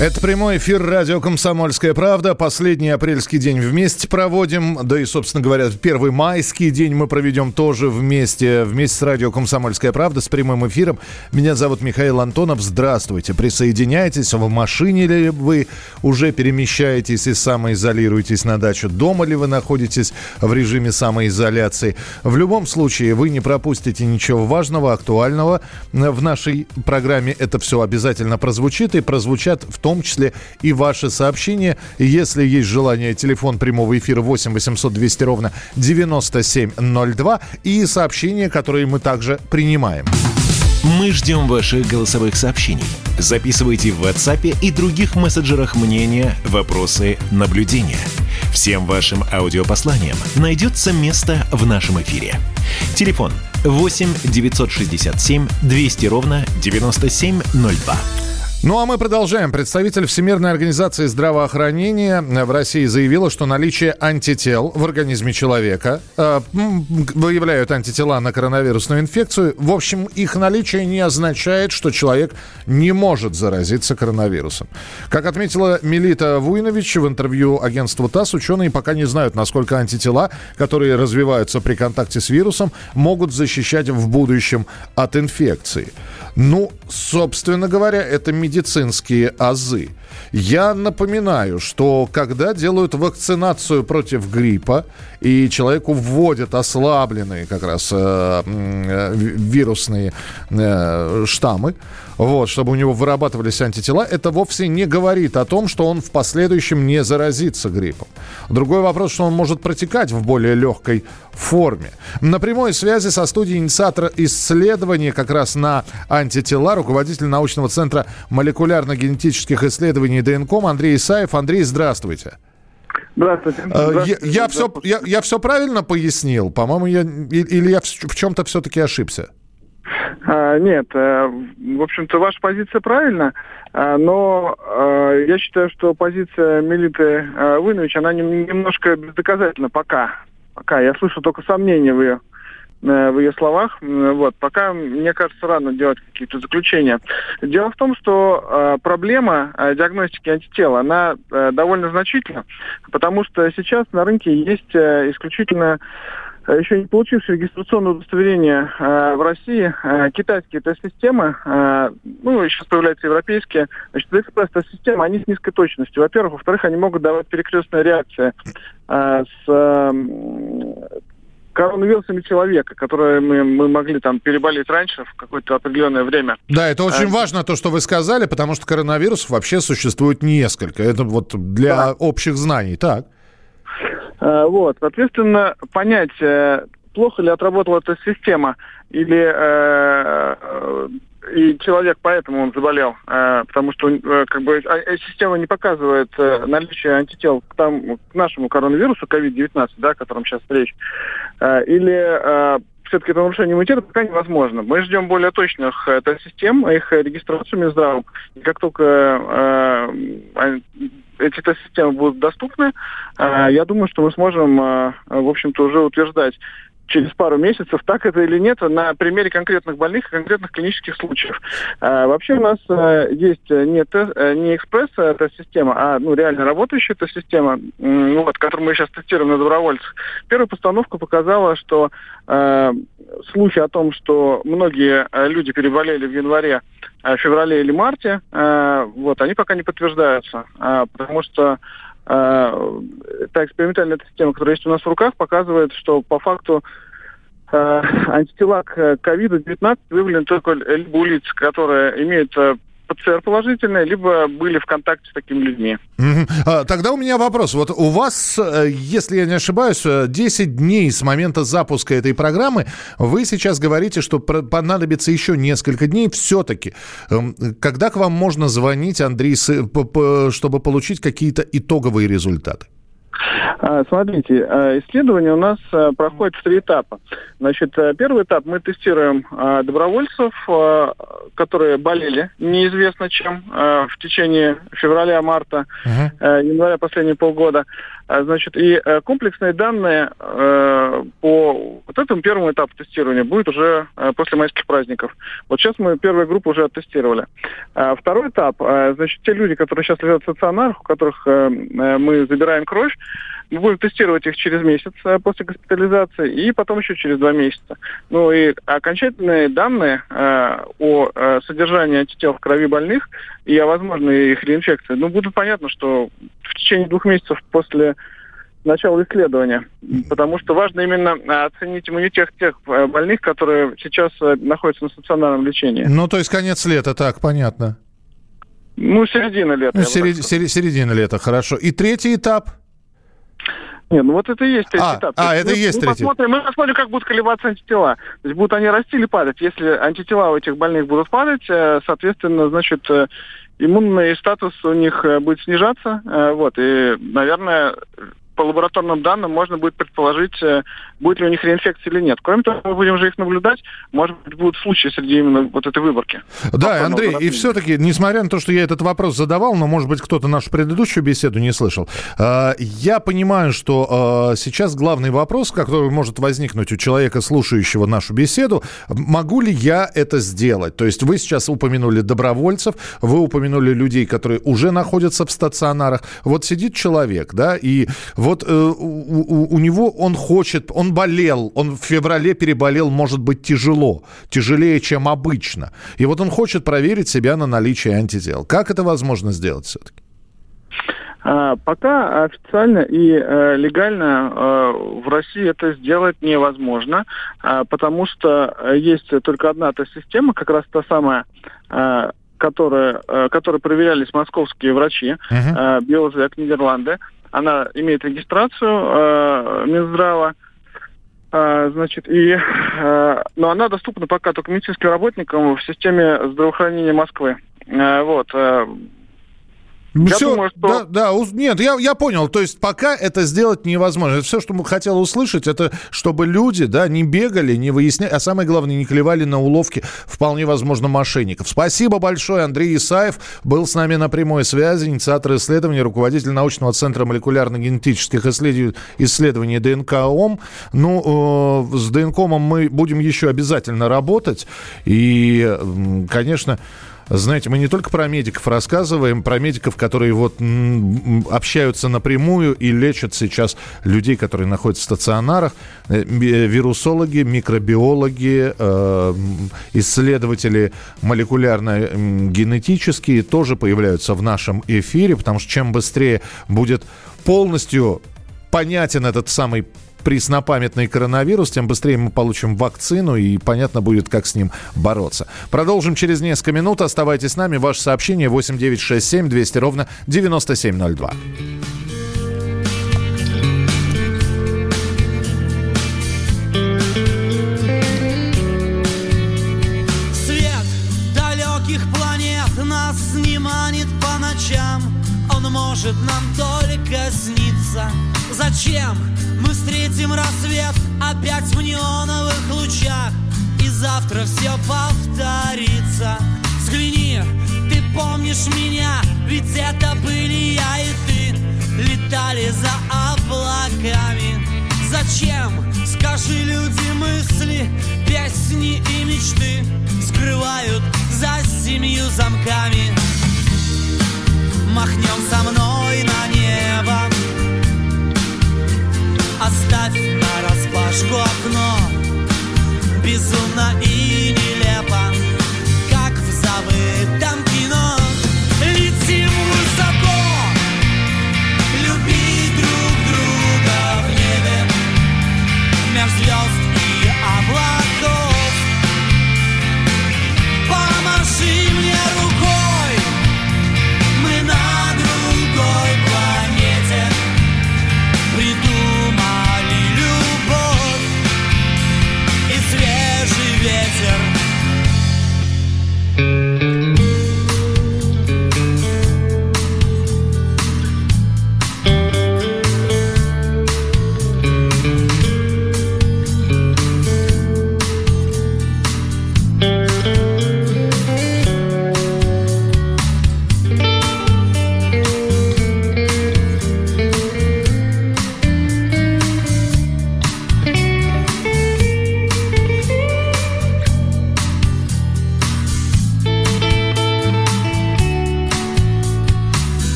Это прямой эфир радио «Комсомольская правда». Последний апрельский день вместе проводим. Да и, собственно говоря, первый майский день мы проведем тоже вместе. Вместе с радио «Комсомольская правда» с прямым эфиром. Меня зовут Михаил Антонов. Здравствуйте. Присоединяйтесь. В машине ли вы уже перемещаетесь и самоизолируетесь на дачу? Дома ли вы находитесь в режиме самоизоляции? В любом случае, вы не пропустите ничего важного, актуального. В нашей программе это все обязательно прозвучит и прозвучат в том числе и ваши сообщения. Если есть желание, телефон прямого эфира 8 800 200 ровно 9702 и сообщения, которые мы также принимаем. Мы ждем ваших голосовых сообщений. Записывайте в WhatsApp и других мессенджерах мнения, вопросы, наблюдения. Всем вашим аудиопосланиям найдется место в нашем эфире. Телефон 8 967 200 ровно 9702. Ну а мы продолжаем. Представитель Всемирной организации здравоохранения в России заявила, что наличие антител в организме человека э, выявляют антитела на коронавирусную инфекцию. В общем, их наличие не означает, что человек не может заразиться коронавирусом. Как отметила Мелита Вуйнович в интервью агентству ТАСС, ученые пока не знают, насколько антитела, которые развиваются при контакте с вирусом, могут защищать в будущем от инфекции. Ну, собственно говоря, это медицинские азы. Я напоминаю, что когда делают вакцинацию против гриппа и человеку вводят ослабленные как раз э, э, вирусные э, штаммы, вот, чтобы у него вырабатывались антитела, это вовсе не говорит о том, что он в последующем не заразится гриппом. Другой вопрос, что он может протекать в более легкой форме. На прямой связи со студией инициатора исследования как раз на антитела, руководитель научного центра молекулярно-генетических исследований ДНКОМ Андрей Исаев. Андрей, здравствуйте. Здравствуйте. Э, здравствуйте. Я, я, все, я, я все правильно пояснил? По-моему, я, или я в чем-то все-таки ошибся? А, нет, э, в общем-то, ваша позиция правильна, а, но э, я считаю, что позиция Мелиты Вынович, она немножко бездоказательна пока. Пока. Я слышу только сомнения в ее Э, в ее словах. Вот. Пока, мне кажется, рано делать какие-то заключения. Дело в том, что э, проблема э, диагностики антитела, она э, довольно значительна, потому что сейчас на рынке есть э, исключительно э, еще не получившие регистрационное удостоверение э, в России э, китайские тест-системы, э, ну, сейчас появляются европейские, значит, экспресс-тест-системы, они с низкой точностью. Во-первых. Во-вторых, они могут давать перекрестные реакции э, с э, коронавирусами человека, которые мы, мы могли там переболеть раньше в какое-то определенное время. Да, это очень а, важно то, что вы сказали, потому что коронавирусов вообще существует несколько. Это вот для да. общих знаний, так? А, вот, соответственно, понять, э, плохо ли отработала эта система или э, и человек поэтому он заболел, э, потому что э, как бы а, э, система не показывает э, наличие антител к, там, к нашему коронавирусу COVID-19, да, о котором сейчас речь, э, или э, все-таки это нарушение иммунитета пока невозможно. Мы ждем более точных э, тест-систем, их регистрацию Минздравом. И как только э, эти тест-системы будут доступны, э, я думаю, что мы сможем, э, в общем-то, уже утверждать, через пару месяцев, так это или нет, на примере конкретных больных и конкретных клинических случаев. А, вообще у нас а, есть не, тест, э, не экспресс э, эта система, а ну, реально работающая эта система, вот, которую мы сейчас тестируем на добровольцах. Первая постановка показала, что э, слухи о том, что многие люди переболели в январе, феврале или марте, э, вот, они пока не подтверждаются, э, потому что э, та экспериментальная система, которая есть у нас в руках, показывает, что по факту э, антитела к ковиду-19 выявлены только либо у лиц, которые имеют э, ПЦР положительные, либо были в контакте с такими людьми. А, тогда у меня вопрос. Вот у вас, э, если я не ошибаюсь, 10 э, дней с момента запуска этой программы, вы сейчас говорите, что понадобится еще несколько дней все-таки. Эм, когда к вам можно звонить, Андрей, чтобы получить какие-то итоговые результаты? А, смотрите, а, исследование у нас а, проходит в три этапа. Значит, первый этап мы тестируем добровольцев, которые болели неизвестно чем в течение февраля-марта, uh-huh. января последние полгода. Значит, и комплексные данные по вот этому первому этапу тестирования будет уже после майских праздников. Вот сейчас мы первую группу уже оттестировали. Второй этап, значит, те люди, которые сейчас лежат в стационарах, у которых мы забираем кровь, мы будем тестировать их через месяц э, после госпитализации и потом еще через два месяца. Ну и окончательные данные э, о э, содержании антител в крови больных и о возможной их реинфекции, ну, будут понятно, что в течение двух месяцев после начала исследования, потому что важно именно э, оценить иммунитет тех э, больных, которые сейчас находятся на стационарном лечении. Ну, то есть конец лета, так, понятно. Ну, середина лета. Ну, серед... середина лета, хорошо. И третий этап – нет, ну вот это и есть третий а, этап. А, это мы, и есть мы третий. Посмотрим, мы посмотрим, как будут колебаться антитела. То есть будут они расти или падать. Если антитела у этих больных будут падать, э, соответственно, значит, э, иммунный статус у них э, будет снижаться. Вот, и, наверное, по лабораторным данным можно будет предположить, э, будет ли у них реинфекция или нет. Кроме того, мы будем же их наблюдать, может быть, будут случаи среди именно вот этой выборки. Да, Андрей, и все-таки, несмотря на то, что я этот вопрос задавал, но, может быть, кто-то нашу предыдущую беседу не слышал, э, я понимаю, что э, сейчас главный вопрос, который может возникнуть у человека, слушающего нашу беседу, могу ли я это сделать? То есть вы сейчас упомянули добровольцев, вы упомянули людей, которые уже находятся в стационарах. Вот сидит человек, да, и вот э, у, у него он хочет, он болел, он в феврале переболел, может быть, тяжело, тяжелее, чем обычно. И вот он хочет проверить себя на наличие антител. Как это возможно сделать все-таки? А, пока официально и э, легально э, в России это сделать невозможно, э, потому что есть только одна та система, как раз та самая, э, которая, которой проверялись московские врачи, uh-huh. Биозек Нидерланды она имеет регистрацию э, Минздрава, э, значит, и, э, но она доступна пока только медицинским работникам в системе здравоохранения Москвы. Э, вот. Э, я все, думаю, что... да, да, нет, я, я понял. То есть пока это сделать невозможно. Все, что мы хотел услышать, это чтобы люди, да, не бегали, не выясняли, а самое главное, не клевали на уловки, вполне возможно, мошенников. Спасибо большое. Андрей Исаев был с нами на прямой связи, инициатор исследований, руководитель научного центра молекулярно-генетических исследований, исследований ДНК-ОМ. Ну, э, с ДНК-ОМом мы будем еще обязательно работать. И, конечно, знаете, мы не только про медиков рассказываем, про медиков, которые вот общаются напрямую и лечат сейчас людей, которые находятся в стационарах, э, вирусологи, микробиологи, э, исследователи молекулярно-генетические тоже появляются в нашем эфире, потому что чем быстрее будет полностью понятен этот самый преснопамятный коронавирус, тем быстрее мы получим вакцину и понятно будет, как с ним бороться. Продолжим через несколько минут. Оставайтесь с нами. Ваше сообщение 8967 200 ровно 9702. Свет далеких планет нас не манит по ночам. Он может нам только сниться. Зачем мы встретим рассвет опять в неоновых лучах? И завтра все повторится. Взгляни, ты помнишь меня? Ведь это были я и ты. Летали за облаками. Зачем, скажи, люди мысли Песни и мечты? Скрывают за семью замками Махнем со мной на небо. Оставь на распашку окно. Безумно и нелепо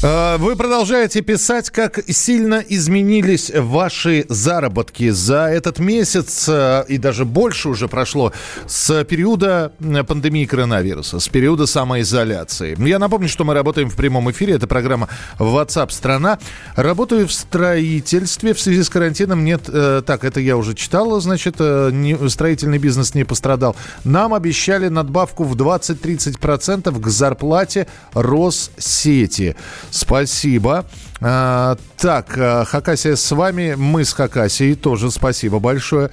Вы продолжаете писать, как сильно изменились ваши заработки за этот месяц, э, и даже больше уже прошло, с периода э, пандемии коронавируса, с периода самоизоляции. Я напомню, что мы работаем в прямом эфире, это программа WhatsApp страна Работаю в строительстве, в связи с карантином нет... э, Так, это я уже читал, значит, э, строительный бизнес не пострадал. Нам обещали надбавку в 20-30% к зарплате Россети. Спасибо. А, так, а, Хакасия с вами, мы с Хакасией тоже спасибо большое.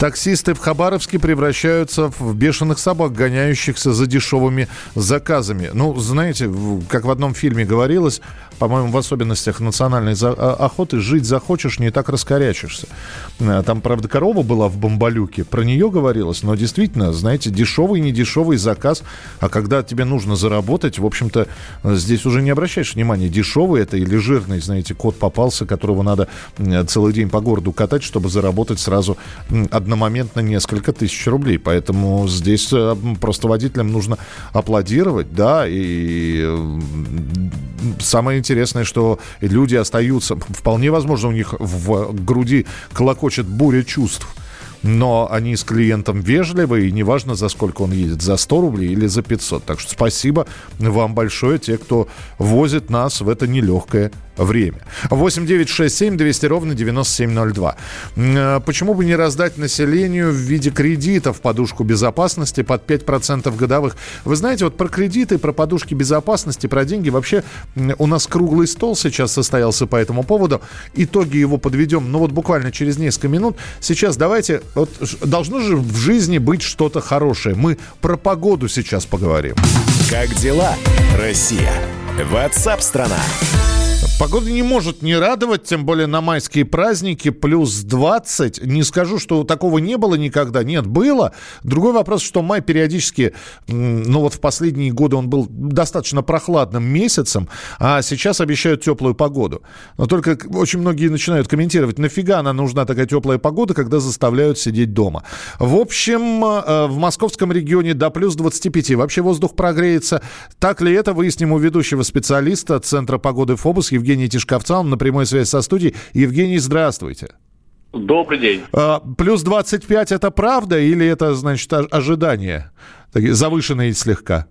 Таксисты в Хабаровске превращаются в бешеных собак, гоняющихся за дешевыми заказами. Ну, знаете, как в одном фильме говорилось, по-моему, в особенностях национальной а- охоты, жить захочешь, не так раскорячишься. А, Там, правда, корова была в бомбалюке, про нее говорилось, но действительно, знаете, дешевый, не дешевый заказ, а когда тебе нужно заработать, в общем-то, здесь уже не обращаешь внимания, дешевый это или жирный, знаете, кот попался, которого надо м, целый день по городу катать, чтобы заработать сразу одномоментно несколько тысяч рублей. Поэтому здесь э, просто водителям нужно аплодировать, да, и самое интересное, что люди остаются, вполне возможно, у них в груди клокочет буря чувств. Но они с клиентом вежливы, и неважно, за сколько он едет, за 100 рублей или за 500. Так что спасибо вам большое, те, кто возит нас в это нелегкое время. 8 9 6 7 200 ровно 9702. М, э, Почему бы не раздать населению в виде кредитов подушку безопасности под 5% годовых? Вы знаете, вот про кредиты, про подушки безопасности, про деньги вообще у нас круглый стол сейчас состоялся по этому поводу. Итоги его подведем, ну вот буквально через несколько минут. Сейчас давайте, вот должно же в жизни быть что-то хорошее. Мы про погоду сейчас поговорим. Как дела, Россия? Ватсап-страна! Погода не может не радовать, тем более на майские праздники, плюс 20. Не скажу, что такого не было никогда. Нет, было. Другой вопрос, что май периодически, ну вот в последние годы он был достаточно прохладным месяцем, а сейчас обещают теплую погоду. Но только очень многие начинают комментировать, нафига она нужна такая теплая погода, когда заставляют сидеть дома. В общем, э, в московском регионе до плюс 25. Вообще воздух прогреется. Так ли это, выясним у ведущего специалиста Центра погоды ФОБУС Евгения Тишковца. Он на прямой связи со студией. Евгений, здравствуйте. Добрый день. А, плюс 25 это правда или это, значит, ожидание? Такие завышенные слегка?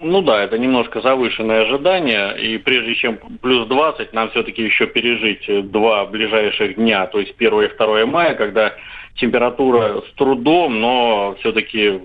Ну да, это немножко завышенное ожидание, и прежде чем плюс 20, нам все-таки еще пережить два ближайших дня, то есть 1 и 2 мая, когда температура с трудом, но все-таки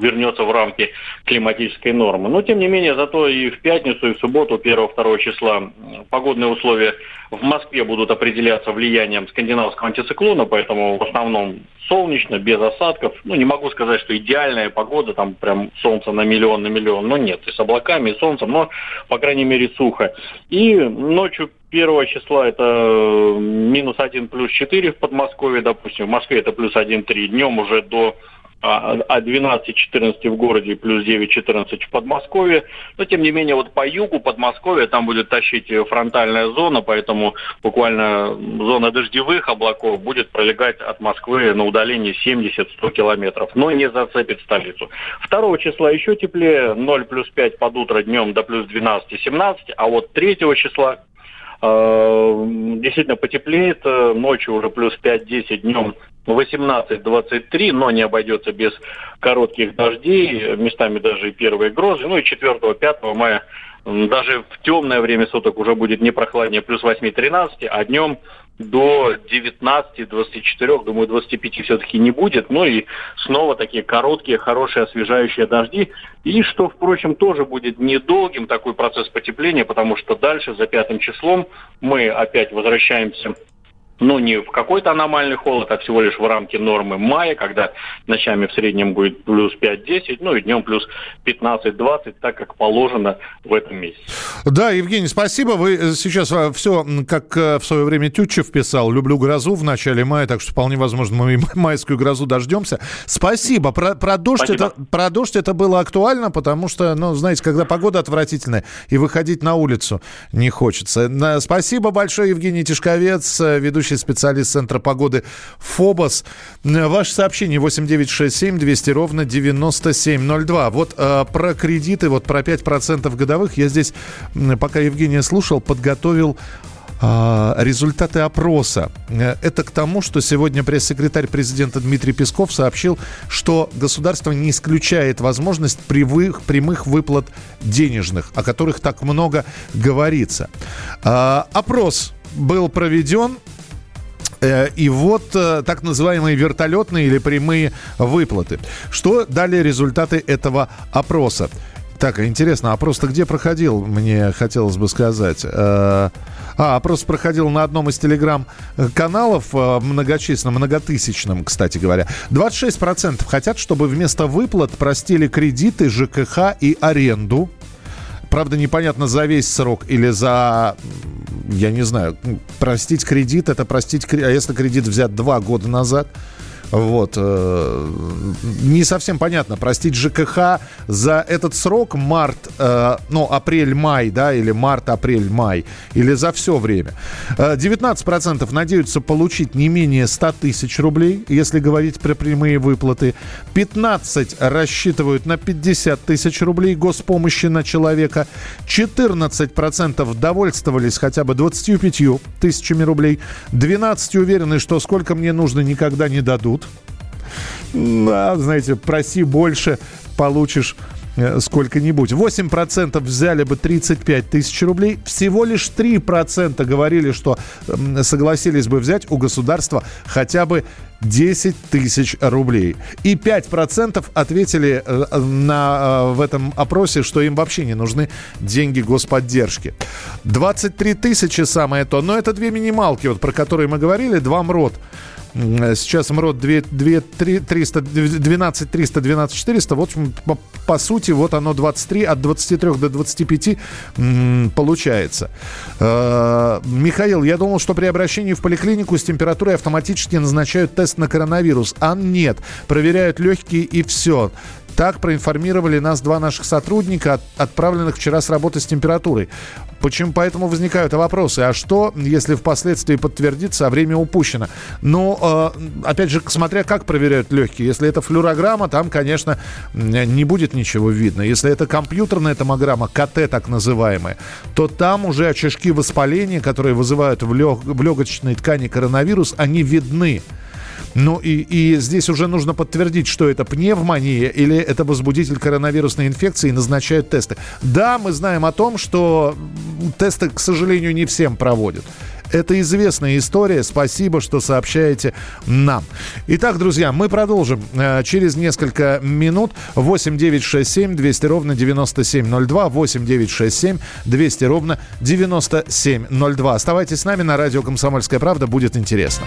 вернется в рамки климатической нормы. Но, тем не менее, зато и в пятницу, и в субботу, 1-2 числа, погодные условия в Москве будут определяться влиянием скандинавского антициклона, поэтому в основном солнечно, без осадков. Ну, не могу сказать, что идеальная погода, там прям солнце на миллион на миллион, но нет, и с облаками, и солнцем, но, по крайней мере, сухо. И ночью первого числа это минус 1 плюс 4 в Подмосковье, допустим, в Москве это плюс 1-3, днем уже до а 12-14 а в городе, плюс 9-14 в Подмосковье. Но, тем не менее, вот по югу Подмосковья там будет тащить фронтальная зона, поэтому буквально зона дождевых облаков будет пролегать от Москвы на удалении 70-100 километров, но не зацепит столицу. 2 числа еще теплее, 0 плюс 5 под утро днем до плюс 12-17, а вот 3 числа э, действительно потеплеет, э, ночью уже плюс 5-10, днем 18-23, но не обойдется без коротких дождей, местами даже и первые грозы. Ну и 4-5 мая даже в темное время суток уже будет не прохладнее, плюс 8-13, а днем до 19-24, думаю, 25 все-таки не будет. Ну и снова такие короткие, хорошие, освежающие дожди. И что, впрочем, тоже будет недолгим такой процесс потепления, потому что дальше, за пятым числом, мы опять возвращаемся ну, не в какой-то аномальный холод, а всего лишь в рамке нормы мая, когда ночами в среднем будет плюс 5-10, ну и днем плюс 15-20, так как положено в этом месяце. Да, Евгений, спасибо. Вы сейчас а, все, как э, в свое время Тютчев писал, люблю грозу в начале мая, так что вполне возможно мы майскую грозу дождемся. Спасибо. Про, про, дождь, спасибо. Это, про дождь это было актуально, потому что, ну, знаете, когда погода отвратительная, и выходить на улицу не хочется. Спасибо большое, Евгений Тишковец, э, ведущий ведущий специалист Центра погоды ФОБОС. Ваше сообщение 8967 200 ровно 9702. Вот э, про кредиты, вот про 5% годовых я здесь, пока Евгения слушал, подготовил а, результаты опроса. Э, это к тому, что сегодня пресс-секретарь президента Дмитрий Песков сообщил, что государство не исключает возможность прямых, прямых выплат денежных, о которых так много говорится. А, опрос был проведен Э, и вот э, так называемые вертолетные или прямые выплаты. Что дали результаты этого опроса? Так, интересно, опрос-то где проходил, мне хотелось бы сказать. Э, а, опрос проходил на одном из телеграм-каналов, многочисленном, многотысячном, кстати говоря. 26% хотят, чтобы вместо выплат простили кредиты, ЖКХ и аренду. Правда, непонятно, за весь срок или за, я не знаю, простить кредит, это простить, а если кредит взят два года назад – вот. Э, не совсем понятно. Простить ЖКХ за этот срок март, э, ну, апрель-май, да, или март-апрель-май, или за все время. 19% э, надеются получить не менее 100 тысяч рублей, если говорить про прямые выплаты. 15 рассчитывают на 50 тысяч рублей госпомощи на человека. 14% довольствовались хотя бы 25 тысячами рублей. 12 уверены, что сколько мне нужно, никогда не дадут. Да, знаете, проси больше, получишь э, сколько-нибудь. 8% взяли бы 35 тысяч рублей. Всего лишь 3% говорили, что согласились бы взять у государства хотя бы 10 тысяч рублей. И 5% ответили э, на, э, в этом опросе, что им вообще не нужны деньги господдержки. 23 тысячи самое то. Но это две минималки, вот про которые мы говорили, два МРОД. Сейчас МРОД 2, 2, 3, 300, 12 300, 12 400. Вот по, по сути вот оно 23, от 23 до 25 м, получается. Э, Михаил, я думал, что при обращении в поликлинику с температурой автоматически назначают тест на коронавирус. А нет. Проверяют легкие и все. Так проинформировали нас два наших сотрудника, отправленных вчера с работы с температурой. Почему? Поэтому возникают вопросы. А что, если впоследствии подтвердится, а время упущено? Ну, э, опять же, смотря как проверяют легкие. Если это флюорограмма, там, конечно, не будет ничего видно. Если это компьютерная томограмма, КТ так называемая, то там уже очишки воспаления, которые вызывают в, лег, в легочной ткани коронавирус, они видны. Ну и, и здесь уже нужно подтвердить, что это пневмония или это возбудитель коронавирусной инфекции и назначают тесты. Да, мы знаем о том, что тесты, к сожалению, не всем проводят. Это известная история. Спасибо, что сообщаете нам. Итак, друзья, мы продолжим э, через несколько минут. 8 9 6 7 200 ровно 9702. 8 9 6 7 200 ровно 9702. Оставайтесь с нами на радио «Комсомольская правда». Будет интересно.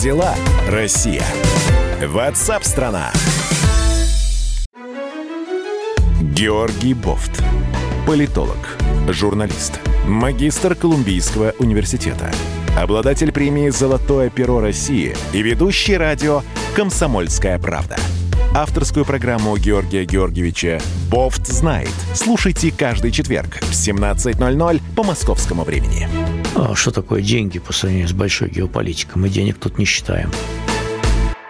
Дела, Россия? Ватсап-страна! Георгий Бофт. Политолог, журналист, магистр Колумбийского университета, обладатель премии «Золотое перо России» и ведущий радио «Комсомольская правда». Авторскую программу Георгия Георгиевича «Бофт знает». Слушайте каждый четверг в 17.00 по московскому времени. А что такое деньги по сравнению с большой геополитикой? Мы денег тут не считаем.